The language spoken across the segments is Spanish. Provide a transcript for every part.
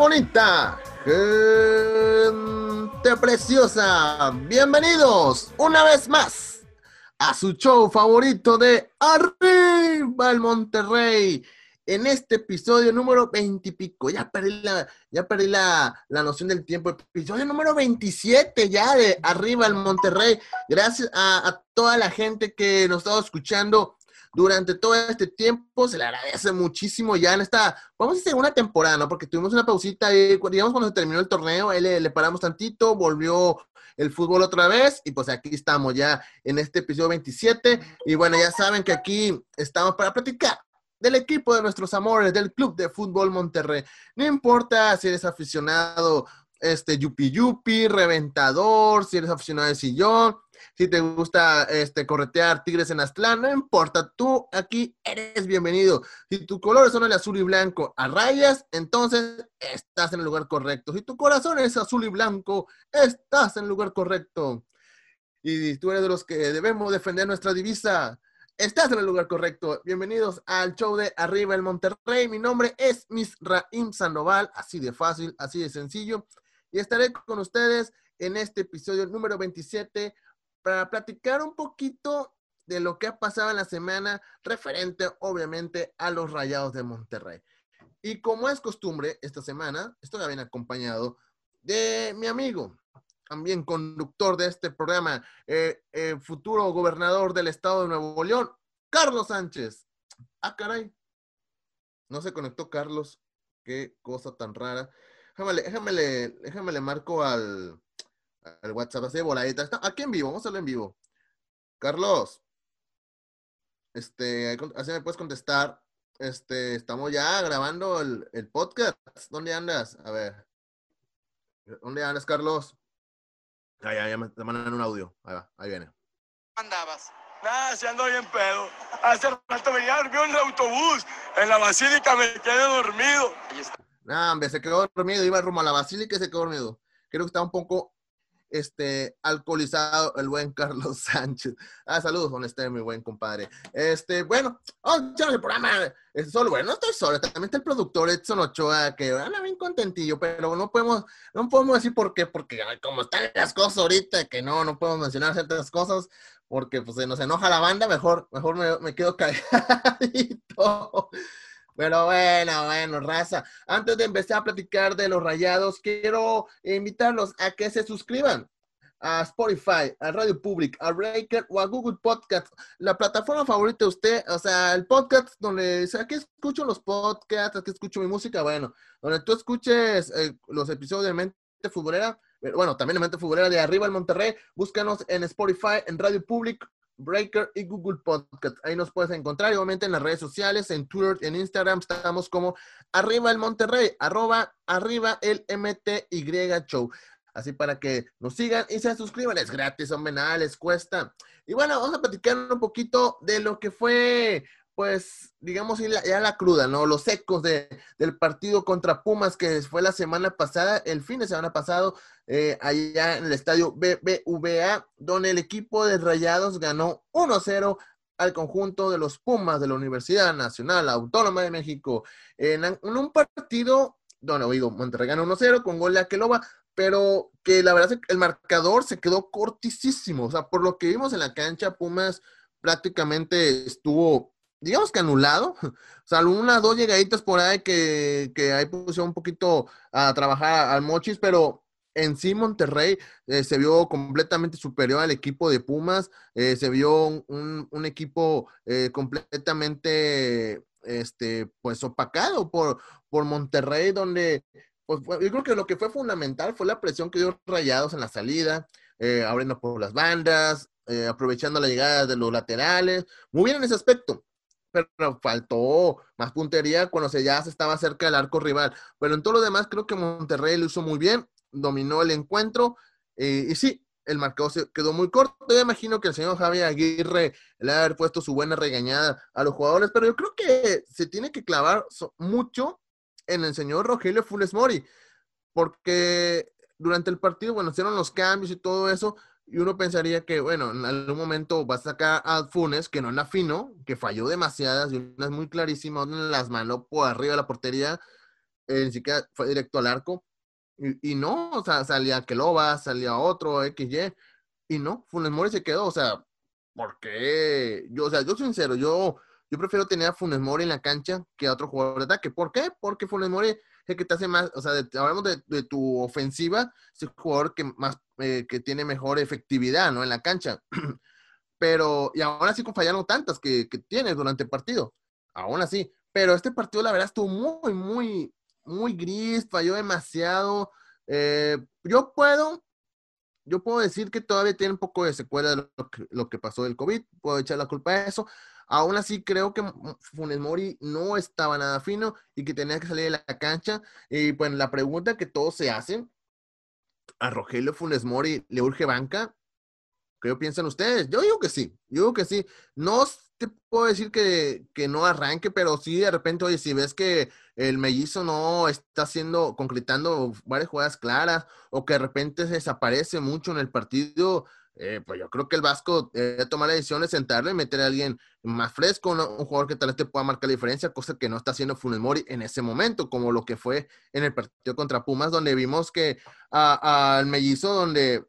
bonita, gente preciosa, bienvenidos una vez más a su show favorito de Arriba el Monterrey. En este episodio número 20 y pico, ya perdí la, ya perdí la, la noción del tiempo. Episodio número 27 ya de Arriba el Monterrey. Gracias a, a toda la gente que nos estaba escuchando durante todo este tiempo. Se le agradece muchísimo ya en esta, vamos a decir una temporada, ¿no? Porque tuvimos una pausita, y, digamos cuando terminó el torneo, ahí le, paramos tantito, volvió el fútbol otra vez y pues aquí estamos ya en este episodio 27 y bueno, ya saben que aquí estamos para platicar del equipo de nuestros amores, del Club de Fútbol Monterrey. No importa si eres aficionado, este, yupi yupi, reventador, si eres aficionado de sillón, si te gusta este, corretear tigres en Aztlán, no importa, tú aquí eres bienvenido. Si tu color son el azul y blanco a rayas, entonces estás en el lugar correcto. Si tu corazón es azul y blanco, estás en el lugar correcto. Y tú eres de los que debemos defender nuestra divisa, estás en el lugar correcto. Bienvenidos al show de Arriba el Monterrey. Mi nombre es Misraim Sandoval, así de fácil, así de sencillo. Y estaré con ustedes en este episodio número 27 para platicar un poquito de lo que ha pasado en la semana referente, obviamente, a los Rayados de Monterrey. Y como es costumbre, esta semana estoy bien acompañado de mi amigo, también conductor de este programa, eh, eh, futuro gobernador del estado de Nuevo León, Carlos Sánchez. Ah, caray. No se conectó Carlos. Qué cosa tan rara. Déjame, déjame, déjame le marco al, el WhatsApp así de voladita. Está aquí en vivo, vamos a hacerlo en vivo. Carlos, este, así me puedes contestar. Este, estamos ya grabando el, el podcast. ¿Dónde andas? A ver. ¿Dónde andas, Carlos? Ah, ya, ya me te mandan un audio. Ahí va, ahí viene. andabas? Nada, si ando bien pedo. Hace rato venía dormido en el autobús. En la basílica me quedé dormido. Nah, hombre, se quedó dormido. Iba rumbo a la basílica y se quedó dormido. Creo que está un poco este, alcoholizado el buen Carlos Sánchez. Ah, saludos con este, mi buen compadre. Este, bueno, oh, el programa es solo, bueno, no estoy solo, también está el productor Edson Ochoa, que anda bien contentillo, pero no podemos, no podemos decir por qué, porque como están las cosas ahorita, que no, no podemos mencionar ciertas cosas, porque pues se nos enoja la banda, mejor, mejor me, me quedo calladito. Pero bueno, bueno, raza. Antes de empezar a platicar de los rayados, quiero invitarlos a que se suscriban a Spotify, a Radio Public, a Breaker o a Google Podcast, la plataforma favorita de usted, o sea, el podcast donde, o sea, aquí escucho los podcasts, aquí escucho mi música, bueno, donde tú escuches eh, los episodios de Mente Futbolera, bueno, también Mente Futbolera de Arriba el Monterrey, búscanos en Spotify, en Radio Public Breaker y Google Podcast. Ahí nos puedes encontrar, igualmente en las redes sociales, en Twitter, en Instagram, estamos como arriba el Monterrey, arroba arriba el MTY Show. Así para que nos sigan y se suscriban, es gratis, hombre, nada les cuesta. Y bueno, vamos a platicar un poquito de lo que fue pues, digamos, ya la cruda, ¿no? Los ecos de, del partido contra Pumas que fue la semana pasada, el fin de semana pasado, eh, allá en el estadio BBVA, donde el equipo de Rayados ganó 1-0 al conjunto de los Pumas de la Universidad Nacional Autónoma de México, en, un partido, donde, digo, Monterrey ganó 1-0 con gol de Aqueloba, pero que la verdad el marcador se quedó cortísimo, o sea, por lo que vimos en la cancha, Pumas prácticamente estuvo digamos que anulado, salvo unas dos llegaditas por ahí que, que ahí pusieron un poquito a trabajar al Mochis, pero en sí Monterrey eh, se vio completamente superior al equipo de Pumas, eh, se vio un, un equipo eh, completamente, este, pues opacado por, por Monterrey, donde, pues yo creo que lo que fue fundamental fue la presión que dio Rayados en la salida, abriendo por las bandas, aprovechando la llegada de los laterales, muy bien en ese aspecto pero faltó más puntería cuando se ya se estaba cerca del arco rival. Pero en todo lo demás creo que Monterrey lo hizo muy bien, dominó el encuentro eh, y sí, el marcador se quedó muy corto. Yo imagino que el señor Javier Aguirre le ha haber puesto su buena regañada a los jugadores, pero yo creo que se tiene que clavar mucho en el señor Rogelio Funes Mori, porque durante el partido, bueno, hicieron los cambios y todo eso, y uno pensaría que, bueno, en algún momento va a sacar a Funes, que no la afinó, que falló demasiadas, y una es muy clarísima, una las mandó por arriba de la portería. eh, ni siquiera fue directo al arco. Y, no, o sea, salía Keloba, salía otro, XY, y no, Funes Mori se quedó, o sea, ¿por qué? Yo, o sea, yo sincero, yo, yo prefiero tener a Funes Mori en la cancha que a otro jugador de ataque. ¿Por qué? Porque Funes Mori es que te hace más, o sea, hablamos de, tu ofensiva, es el jugador que más, eh, que tiene mejor efectividad, ¿no? En la cancha. Pero, y aún así fallaron tantas que, que tienes durante el partido, aún así. Pero este partido, la verdad, estuvo muy, muy, muy gris, falló demasiado. Eh, yo puedo, yo puedo decir que todavía tiene un poco de secuela de lo que, lo que pasó del COVID, puedo echar la culpa de eso. Aún así, creo que Funes Mori no estaba nada fino y que tenía que salir de la cancha. Y pues la pregunta que todos se hacen, ¿a Rogelio Funes Mori le urge banca? ¿Qué piensan ustedes? Yo digo que sí, yo digo que sí. No te puedo decir que, que, no arranque, pero sí de repente, oye, si ves que el mellizo no está haciendo, concretando varias jugadas claras, o que de repente se desaparece mucho en el partido, eh, pues yo creo que el Vasco debe tomar la decisión de sentarlo y meter a alguien más fresco, un jugador que tal vez te pueda marcar la diferencia, cosa que no está haciendo Funes Mori en ese momento, como lo que fue en el partido contra Pumas, donde vimos que al mellizo, donde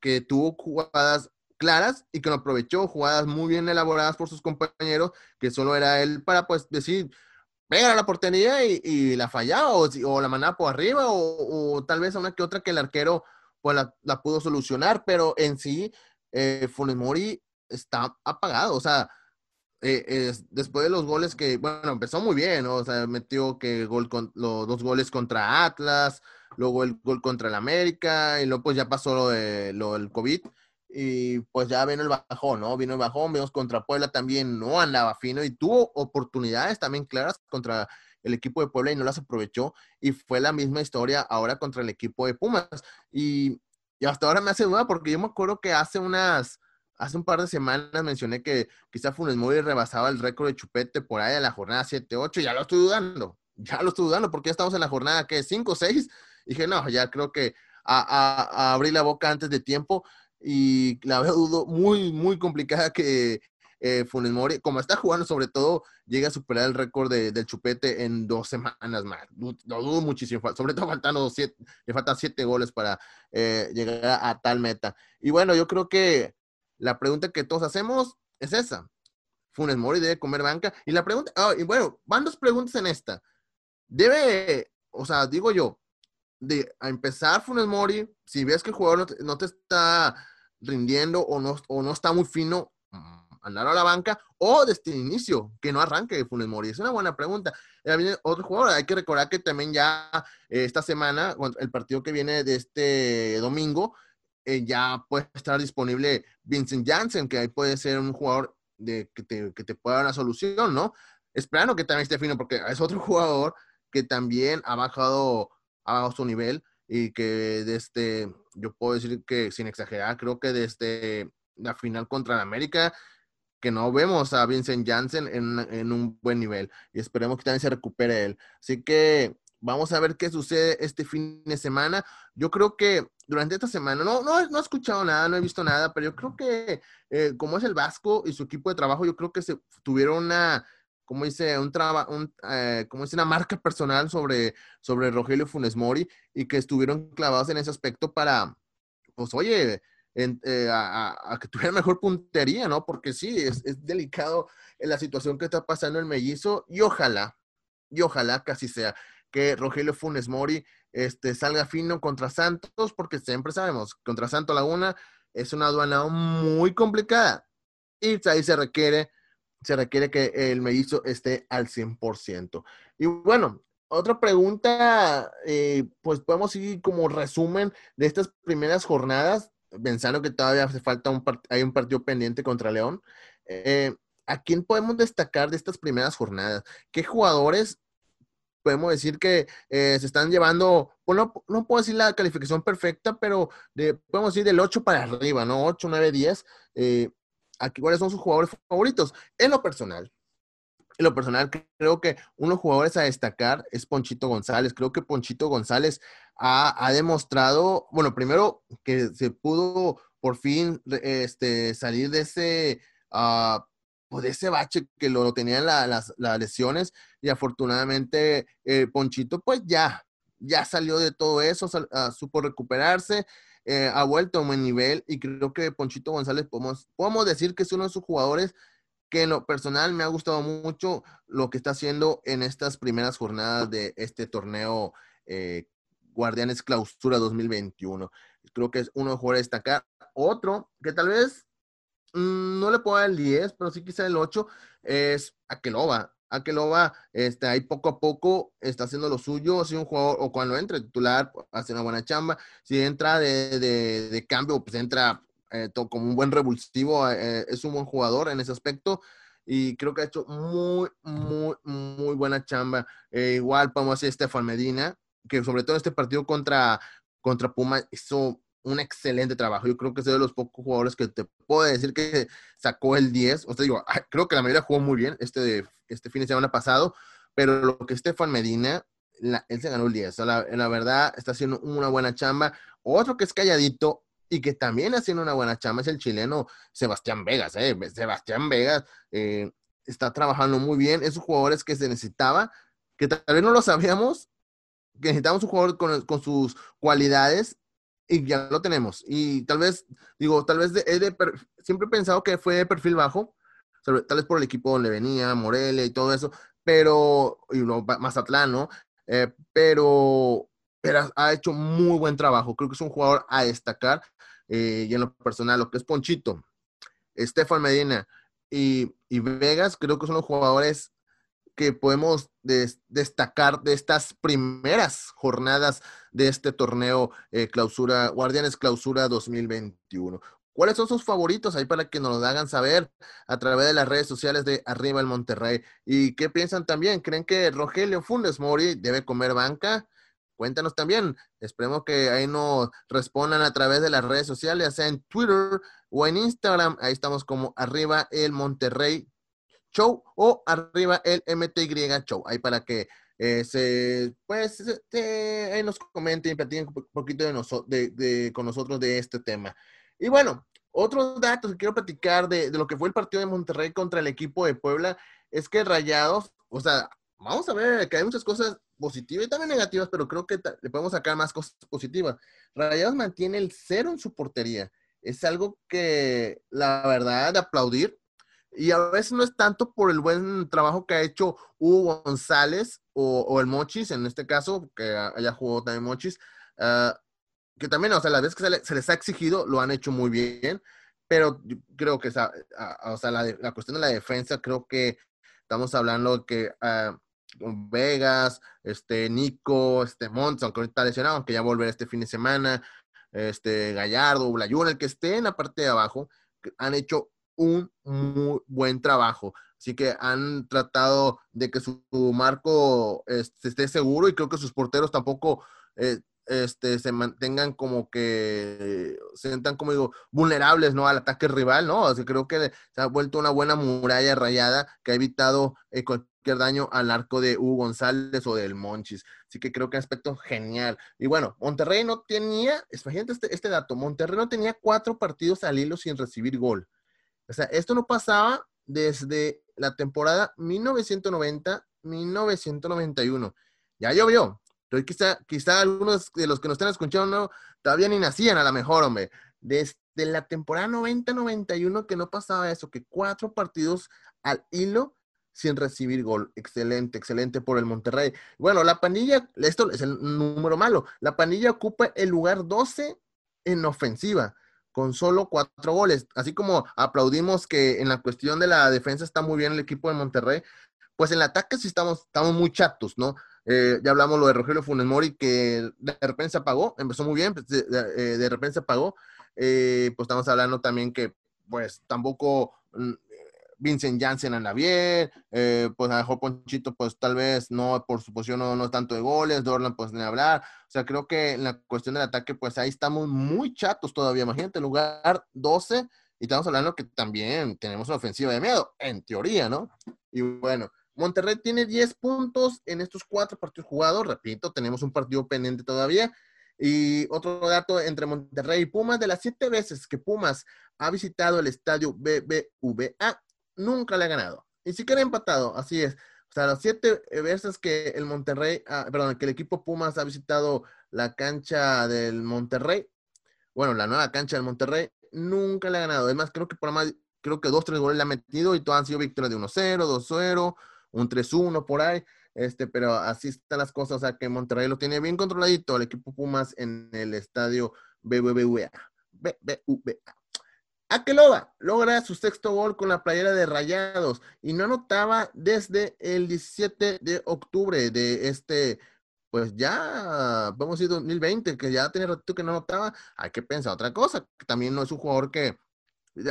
que tuvo jugadas claras y que lo aprovechó, jugadas muy bien elaboradas por sus compañeros, que solo era él para pues decir, pega la portería y, la fallaba o, la mandaba por arriba o, tal vez una que otra que el arquero pues la, pudo solucionar, pero en sí eh, Mori está apagado, o sea, eh, después de los goles que, bueno, empezó muy bien, o sea, metió que gol con, los dos goles contra Atlas, luego el gol contra el América y luego pues ya pasó lo, de, lo del COVID y pues ya vino el bajón, ¿no? Vino el bajón, vimos contra Puebla también no andaba fino y tuvo oportunidades también claras contra el equipo de Puebla y no las aprovechó y fue la misma historia ahora contra el equipo de Pumas. Y, hasta ahora me hace duda porque yo me acuerdo que hace unas, hace un par de semanas mencioné que quizá Funes Mori rebasaba el récord de Chupete por ahí en la jornada 7-8 ya lo estoy dudando, ya lo estoy dudando porque ya estamos en la jornada que 5 6 dije no, ya creo que a, la boca antes de tiempo y la veo dudo muy, muy complicada que eh, Funes Mori, como está jugando sobre todo, llegue a superar el récord de, del chupete en dos semanas más. Lo dudo muchísimo, sobre todo faltando siete, le faltan siete goles para eh, llegar a, tal meta. Y bueno, yo creo que la pregunta que todos hacemos es esa. Funes Mori debe comer banca. Y la pregunta, ah, y bueno, van dos preguntas en esta. Debe, o sea, digo yo, de a empezar Funes Mori, si ves que el jugador no te está rindiendo o no, o no está muy fino, andar a la banca o desde el inicio, que no arranque Funes Mori? Es una buena pregunta. viene otro jugador, hay que recordar que también ya eh, esta semana, el partido que viene de este domingo, eh, ya puede estar disponible Vincent Janssen, que ahí puede ser un jugador de, que, te, que te pueda dar una solución, ¿no? Esperando que también esté fino, porque es otro jugador que también ha bajado, ha bajado su nivel y que desde, yo puedo decir que sin exagerar, creo que desde la final contra el América, que no vemos a Vincent Janssen en, un buen nivel y esperemos que también se recupere él. Así que vamos a ver qué sucede este fin de semana. Yo creo que durante esta semana, no, no, no he escuchado nada, no he visto nada, pero yo creo que eh, como es el Vasco y su equipo de trabajo, yo creo que se tuvieron una como dice, un trabajo, eh, como dice, una marca personal sobre, sobre Rogelio Funes Mori y que estuvieron clavados en ese aspecto para, pues, oye, eh, a, que tuviera mejor puntería, ¿no? Porque sí, es, es delicado en la situación que está pasando el mellizo y ojalá, y ojalá casi sea que Rogelio Funes Mori este, salga fino contra Santos, porque siempre sabemos, contra Santo Laguna es una aduana muy complicada y ahí se requiere se requiere que el mellizo esté al 100%. Y bueno, otra pregunta, eh, pues podemos seguir como resumen de estas primeras jornadas, pensando que todavía hace falta un, hay un partido pendiente contra León. Eh, ¿A quién podemos destacar de estas primeras jornadas? ¿Qué jugadores podemos decir que eh, se están llevando, bueno, no, puedo decir la calificación perfecta, pero de, podemos decir del 8 para arriba, ¿no? 8, 9, 10 aquí cuáles son sus jugadores favoritos. En lo personal, lo personal, creo que uno de los jugadores a destacar es Ponchito González. Creo que Ponchito González ha, demostrado, bueno, primero que se pudo por fin este, salir de ese, uh, de ese bache que lo tenían las, lesiones y afortunadamente eh, Ponchito pues ya, ya salió de todo eso, ah, supo recuperarse, eh, ha vuelto a un buen nivel y creo que Ponchito González podemos, podemos decir que es uno de sus jugadores que en lo personal me ha gustado mucho lo que está haciendo en estas primeras jornadas de este torneo eh, Guardianes Clausura 2021. Creo que es uno de los jugadores destacar. Otro que tal vez mm, no le puedo dar el 10, pero sí quizá el 8, es Akeloba. Akeloba, este, ahí poco a poco está haciendo lo suyo, si un jugador, o cuando entra titular, hace una buena chamba, si entra de, de, cambio, pues entra eh, como un buen revulsivo, eh, es un buen jugador en ese aspecto, y creo que ha hecho muy, muy, muy buena chamba. Eh, igual podemos decir Estefan Medina, que sobre todo en este partido contra, contra Puma hizo un excelente trabajo. Yo creo que es de los pocos jugadores que te puedo decir que sacó el 10. O sea, digo, creo que la mayoría jugó muy bien este, este fin de semana pasado, pero lo que Estefan Medina, él se ganó el 10. la, la, verdad, está haciendo una buena chamba. Otro que es calladito y que también haciendo una buena chamba es el chileno Sebastián Vegas. ¿eh? Sebastián Vegas eh, está trabajando muy bien. Esos jugadores que se necesitaba, que tal vez no lo sabíamos, que necesitamos un jugador con, con sus cualidades y ya lo tenemos. Y tal vez, digo, tal vez de, de, siempre he pensado que fue de perfil bajo, tal vez por el equipo donde venía, Morelia y todo eso, pero, y no, Mazatlán, ¿no? Eh, pero, pero ha hecho muy buen trabajo. Creo que es un jugador a destacar. Eh, y en lo personal, lo que es Ponchito, Estefan Medina y, y Vegas, creo que son los jugadores que podemos destacar de estas primeras jornadas de este torneo eh, clausura, Guardianes Clausura 2021. ¿Cuáles son sus favoritos? Ahí para que nos lo hagan saber a través de las redes sociales de Arriba el Monterrey. ¿Y qué piensan también? ¿Creen que Rogelio Funes Mori debe comer banca? Cuéntanos también. Esperemos que ahí nos respondan a través de las redes sociales, ya sea en Twitter o en Instagram. Ahí estamos como Arriba el Monterrey Show o arriba el MTY Show. Ahí para que eh, se, pues, este, ahí nos comenten y platiquen un poquito con nosotros de este tema. Y bueno, otros datos que quiero platicar de, lo que fue el partido de Monterrey contra el equipo de Puebla es que Rayados, o sea, vamos a ver que hay muchas cosas positivas y también negativas, pero creo que le podemos sacar más cosas positivas. Rayados mantiene el cero en su portería. Es algo que, la verdad, de aplaudir y a veces no es tanto por el buen trabajo que ha hecho Hugo González o, el Mochis, en este caso, que haya jugado también Mochis, ah, que también, o sea, las veces que se, les ha exigido, lo han hecho muy bien, pero creo que, o sea, la, cuestión de la defensa, creo que estamos hablando que uh, Vegas, este, Nico, este, Monts, aunque ahorita está lesionado, aunque ya volverá este fin de semana, este, Gallardo, Blayún, el que esté en la parte de abajo, han hecho un muy buen trabajo. Así que han tratado de que su, marco este, esté seguro y creo que sus porteros tampoco eh, este, se mantengan como que se sientan como digo vulnerables no al ataque rival no así creo que se ha vuelto una buena muralla rayada que ha evitado eh, cualquier daño al arco de Hugo González o del Monchis. Así que creo que aspecto genial. Y bueno Monterrey no tenía imagínate este, este dato Monterrey no tenía cuatro partidos al hilo sin recibir gol. O sea, esto no pasaba desde la temporada 1990-1991. Ya llovió. Entonces, quizá, quizá algunos de los que nos están escuchando todavía ni nacían a lo mejor, hombre. Desde la temporada 90-91 que no pasaba eso, que cuatro partidos al hilo sin recibir gol. Excelente, excelente por el Monterrey. Bueno, la pandilla, esto es el número malo, la pandilla ocupa el lugar 12 en ofensiva con solo cuatro goles. Así como aplaudimos que en la cuestión de la defensa está muy bien el equipo de Monterrey, pues en el ataque sí estamos, estamos muy chatos, ¿no? Eh, ya hablamos lo de Rogelio Funes Mori, que de repente se apagó, empezó muy bien, pues, de, eh, repente se apagó. Eh, pues estamos hablando también que, pues tampoco mm, Vincent Janssen anda bien, eh, pues a lo mejor Ponchito, pues tal vez no, por su posición no, no tanto de goles, Dorlan, pues ni hablar. O sea, creo que en la cuestión del ataque, pues ahí estamos muy chatos todavía. Imagínate, lugar 12, y estamos hablando que también tenemos una ofensiva de miedo, en teoría, ¿no? Y bueno, Monterrey tiene 10 puntos en estos cuatro partidos jugados. Repito, tenemos un partido pendiente todavía. Y otro dato entre Monterrey y Pumas, de las siete veces que Pumas ha visitado el estadio BBVA, nunca le ha ganado. Ni siquiera ha empatado, así es. O sea, las siete veces que el Monterrey, ah, perdón, que el equipo Pumas ha visitado la cancha del Monterrey, bueno, la nueva cancha del Monterrey, nunca le ha ganado. Además, creo que por más, creo que dos, tres goles le ha metido y todos han sido victorias de 1-0, 2-0, un 3-1 por ahí. Este, pero así están las cosas, o sea que Monterrey lo tiene bien controladito, el equipo Pumas en el estadio BBVA. BBVA. Akeloba logra su sexto gol con la playera de Rayados y no anotaba desde el 17 de octubre de este, pues ya, vamos a decir 2020, que ya tenía ratito que no anotaba. Hay que pensar otra cosa, que también no es un jugador que,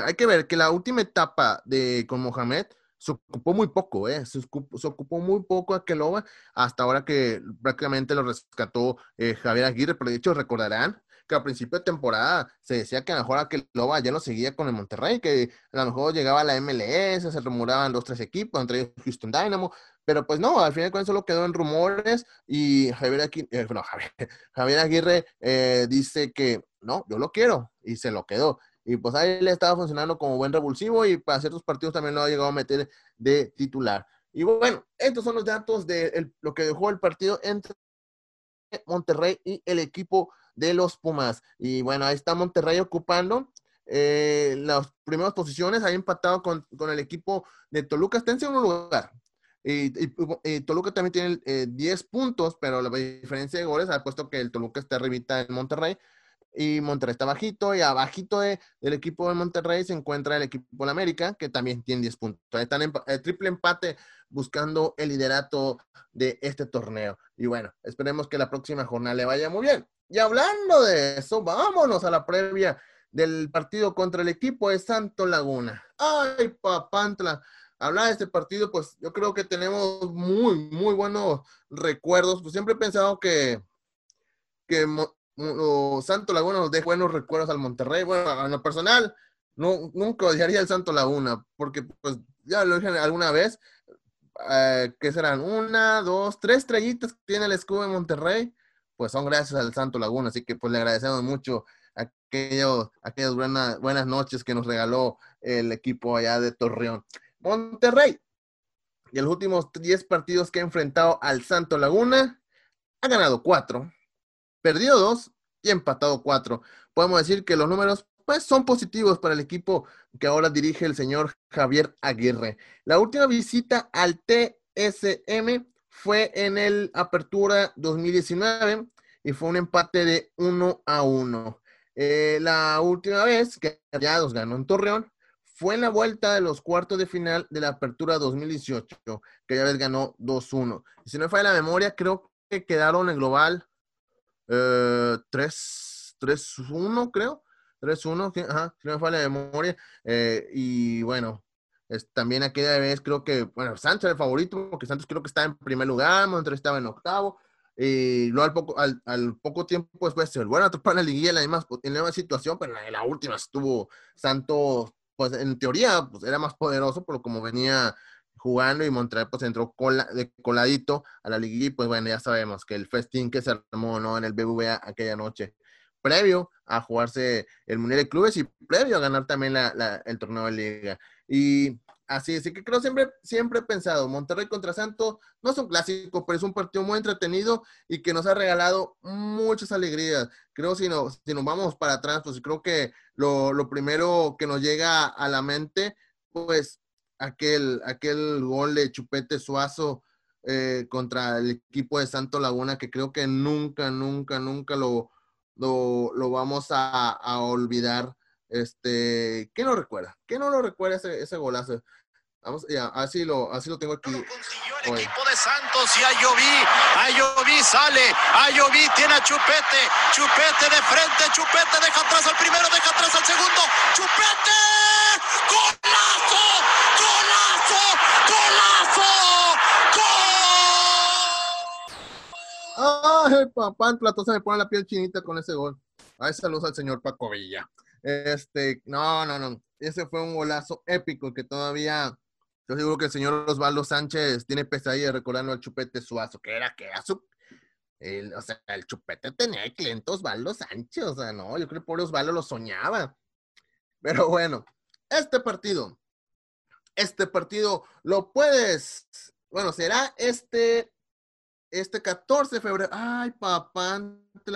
hay que ver que la última etapa de con Mohamed se ocupó muy poco, ¿eh? se, ocupó, muy poco Akeloba hasta ahora que prácticamente lo rescató eh, Javier Aguirre, pero de hecho recordarán que a principio de temporada se decía que a lo mejor aquel Loba ya no seguía con el Monterrey, que a lo mejor llegaba a la MLS, se rumuraban dos, tres equipos, entre ellos Houston Dynamo, pero pues no, al final con eso solo quedó en rumores y Javier, eh, Javier, Aguirre eh, dice que no, yo lo quiero y se lo quedó. Y pues ahí le estaba funcionando como buen revulsivo y para ciertos partidos también lo ha llegado a meter de titular. Y bueno, estos son los datos de lo que dejó el partido entre Monterrey y el equipo de los Pumas. Y bueno, ahí está Monterrey ocupando eh, las primeras posiciones, ha empatado con, el equipo de Toluca, está en segundo lugar. Y, Toluca también tiene 10 eh, puntos, pero la diferencia de goles puesto que el Toluca está arribita en Monterrey y Monterrey está bajito y abajito de, del equipo de Monterrey se encuentra el equipo de América que también tiene 10 puntos. Están en el triple empate buscando el liderato de este torneo. Y bueno, esperemos que la próxima jornada le vaya muy bien. Y hablando de eso, vámonos a la previa del partido contra el equipo de Santo Laguna. Ay, papantla. Hablar de este partido, pues yo creo que tenemos muy, muy buenos recuerdos. Pues siempre he pensado que, que Santo Laguna nos deja buenos recuerdos al Monterrey. Bueno, a lo personal, no, nunca odiaría el Santo Laguna, porque pues ya lo dije alguna vez, eh, que serán una, dos, tres estrellitas que tiene el escudo de Monterrey pues son gracias al Santo Laguna, así que pues le agradecemos mucho aquello, aquellas buenas, buenas noches que nos regaló el equipo allá de Torreón. Monterrey, y en los últimos 10 partidos que ha enfrentado al Santo Laguna, ha ganado 4, perdido 2 y empatado 4. Podemos decir que los números pues son positivos para el equipo que ahora dirige el señor Javier Aguirre. La última visita al TSM fue en el Apertura 2019 y fue un empate de 1 a 1. Eh, la última vez que Rayados ganó en Torreón fue en la vuelta de los cuartos de final de la Apertura 2018, que ya vez ganó 2-1. Si no me falla la memoria, creo que quedaron en global 3-1, eh, creo. 3-1, ajá, no me falla la memoria. Eh, y bueno, también aquella vez creo que, bueno, Santos era el favorito, porque Santos creo que estaba en primer lugar, Monterrey estaba en octavo, y luego al poco, al, poco tiempo después pues, se vuelve a topar la liguilla en la misma, en la situación, pero en la, última estuvo Santos, pues en teoría, pues era más poderoso, pero como venía jugando y Monterrey pues entró cola, de coladito a la liguilla y pues bueno, ya sabemos que el festín que se armó, ¿no? En el BBVA aquella noche, previo a jugarse el Mundial de Clubes y previo a ganar también la, el torneo de liga. Y así, así que creo siempre, siempre he pensado, Monterrey contra Santos no es un clásico, pero es un partido muy entretenido y que nos ha regalado muchas alegrías. Creo si, no, si nos vamos para atrás, pues creo que lo, lo primero que nos llega a la mente, pues aquel, aquel gol de Chupete Suazo eh, contra el equipo de Santo Laguna, que creo que nunca, nunca, nunca lo, lo, lo vamos a, a olvidar. Este, ¿qué no recuerda? ¿Qué no lo recuerda ese, ese golazo? Vamos, ya, así lo, así lo tengo aquí. Lo consiguió el equipo de Santos y Ayoví, Ayoví sale, Ayoví tiene a Chupete, Chupete de frente, Chupete deja atrás al primero, deja atrás al segundo, Chupete, Ay, papá, Platón se me pone la piel chinita con ese gol. Ay, saludos al señor Paco Villa. Este, no, no, no. Ese fue un golazo épico que todavía, yo digo que el señor Osvaldo Sánchez tiene pesadilla recordando al chupete suazo, que era que era su. O sea, el chupete tenía el cliente Osvaldo Sánchez, o sea, no, yo creo que por Osvaldo lo soñaba. Pero bueno, este partido este partido lo puedes, bueno, será este, este 14 de febrero. Ay, papá,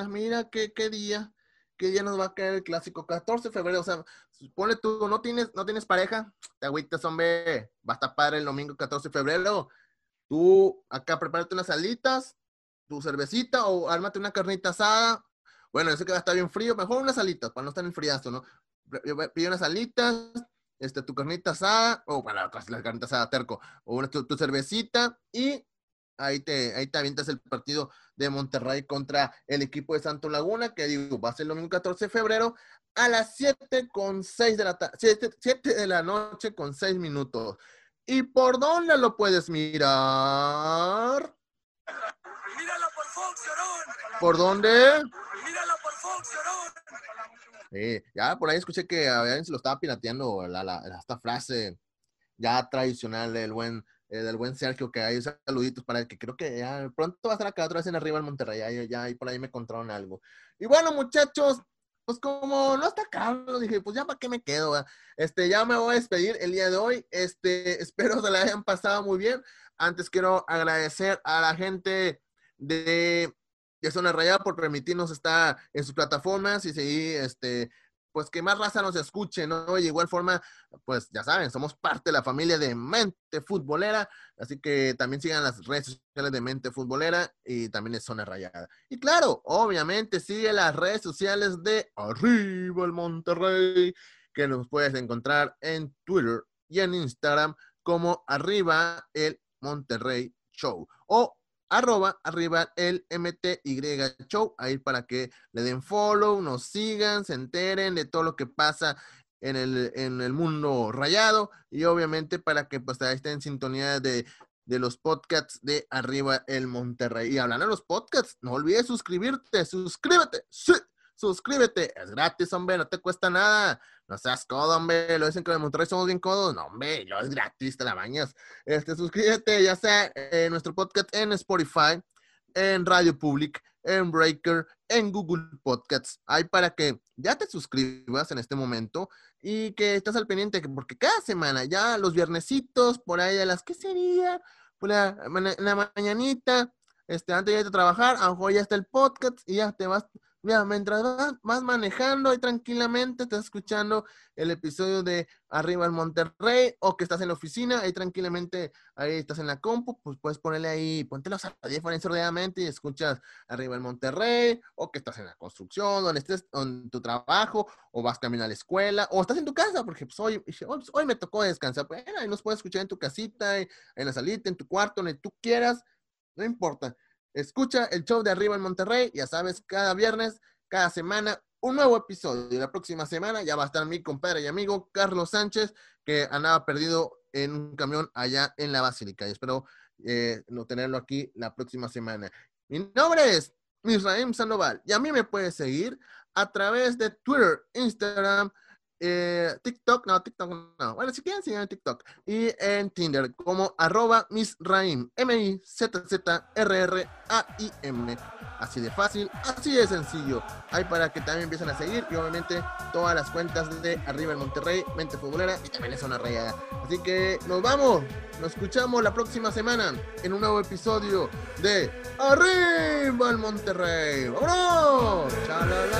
mira qué, qué día, qué día nos va a caer el clásico. 14 de febrero, o sea, supone tú, no tienes, no tienes pareja, te agüitas, hombre, va a estar padre el domingo 14 de febrero. Tú acá prepárate unas alitas, tu cervecita o ármate una carnita asada. Bueno, yo sé que va a estar bien frío, mejor unas alitas para no estar en friazo, ¿no? Pide unas alitas, este, tu carnita asada, o bueno, la carnita asada terco, o una, tu, cervecita y ahí te, ahí te avientas el partido de Monterrey contra el equipo de Santo Laguna, que digo, va a ser el domingo 14 de febrero a las 7 con 6 de la tarde, 7, de la noche con 6 minutos. ¿Y por dónde lo puedes mirar? Míralo por Fox, ¿Por dónde? Míralo por Fox, Sí, ya por ahí escuché que a alguien se lo estaba pirateando la, la, esta frase ya tradicional del buen, eh, del buen Sergio, que hay saluditos para el que creo que ya pronto va a estar acá otra vez en arriba en Monterrey, ya, por ahí me encontraron algo. Y bueno, muchachos, pues como no está acá, dije, pues ya para qué me quedo, este, ya me voy a despedir el día de hoy, este, espero se la hayan pasado muy bien. Antes quiero agradecer a la gente de de Zona Rayada por permitirnos estar en sus plataformas y seguir, este, pues que más raza nos escuche, ¿no? Y de igual forma, pues ya saben, somos parte de la familia de Mente Futbolera, así que también sigan las redes sociales de Mente Futbolera y también es Zona Rayada. Y claro, obviamente sigue las redes sociales de Arriba el Monterrey, que nos puedes encontrar en Twitter y en Instagram como Arriba el Monterrey Show. O arroba arriba el MTY Show, ahí para que le den follow, nos sigan, se enteren de todo lo que pasa en el, en el mundo rayado y obviamente para que pues estén en sintonía de, de los podcasts de Arriba el Monterrey. Y hablando de los podcasts, no olvides suscribirte, suscríbete, suscríbete, es gratis, hombre, no te cuesta nada. No seas codo, hombre. Lo dicen que en Monterrey somos bien codos. No, hombre, yo es gratis, te la bañas. Este, suscríbete, ya sea en nuestro podcast en Spotify, en Radio Public, en Breaker, en Google Podcasts. Hay para que ya te suscribas en este momento y que estás al pendiente, porque cada semana, ya los viernesitos, por ahí a las, ¿qué sería? Por la, la mañanita, este, antes de ir a trabajar, a lo mejor ya está el podcast y ya te vas Mira, mientras vas, manejando y tranquilamente, estás escuchando el episodio de Arriba el Monterrey o que estás en la oficina, ahí tranquilamente, ahí estás en la compu, pues puedes ponerle ahí, ponte los audífonos ordenadamente y escuchas Arriba el Monterrey o que estás en la construcción, donde estés en tu trabajo o vas camino a la escuela o estás en tu casa, porque pues, hoy, hoy, me tocó descansar, bueno, ahí nos puedes escuchar en tu casita, en la salita, en tu cuarto, donde tú quieras, no importa Escucha el show de Arriba en Monterrey, ya sabes, cada viernes, cada semana, un nuevo episodio. La próxima semana ya va a estar mi compadre y amigo Carlos Sánchez, que andaba perdido en un camión allá en la Basílica. Y espero eh, no tenerlo aquí la próxima semana. Mi nombre es Misraim Sandoval y a mí me puedes seguir a través de Twitter, Instagram, eh, TikTok, no, TikTok no. Bueno, si quieren, sigan en TikTok. Y en Tinder, como arroba misraim, M-I-Z-Z-R-R-A-I-M. Así de fácil, así de sencillo. Hay para que también empiecen a seguir. Y obviamente todas las cuentas de Arriba en Monterrey, Mente Futbolera y también es una rayada. Así que nos vamos. Nos escuchamos la próxima semana en un nuevo episodio de Arriba el Monterrey. ¡Vámonos! ¡Chalala!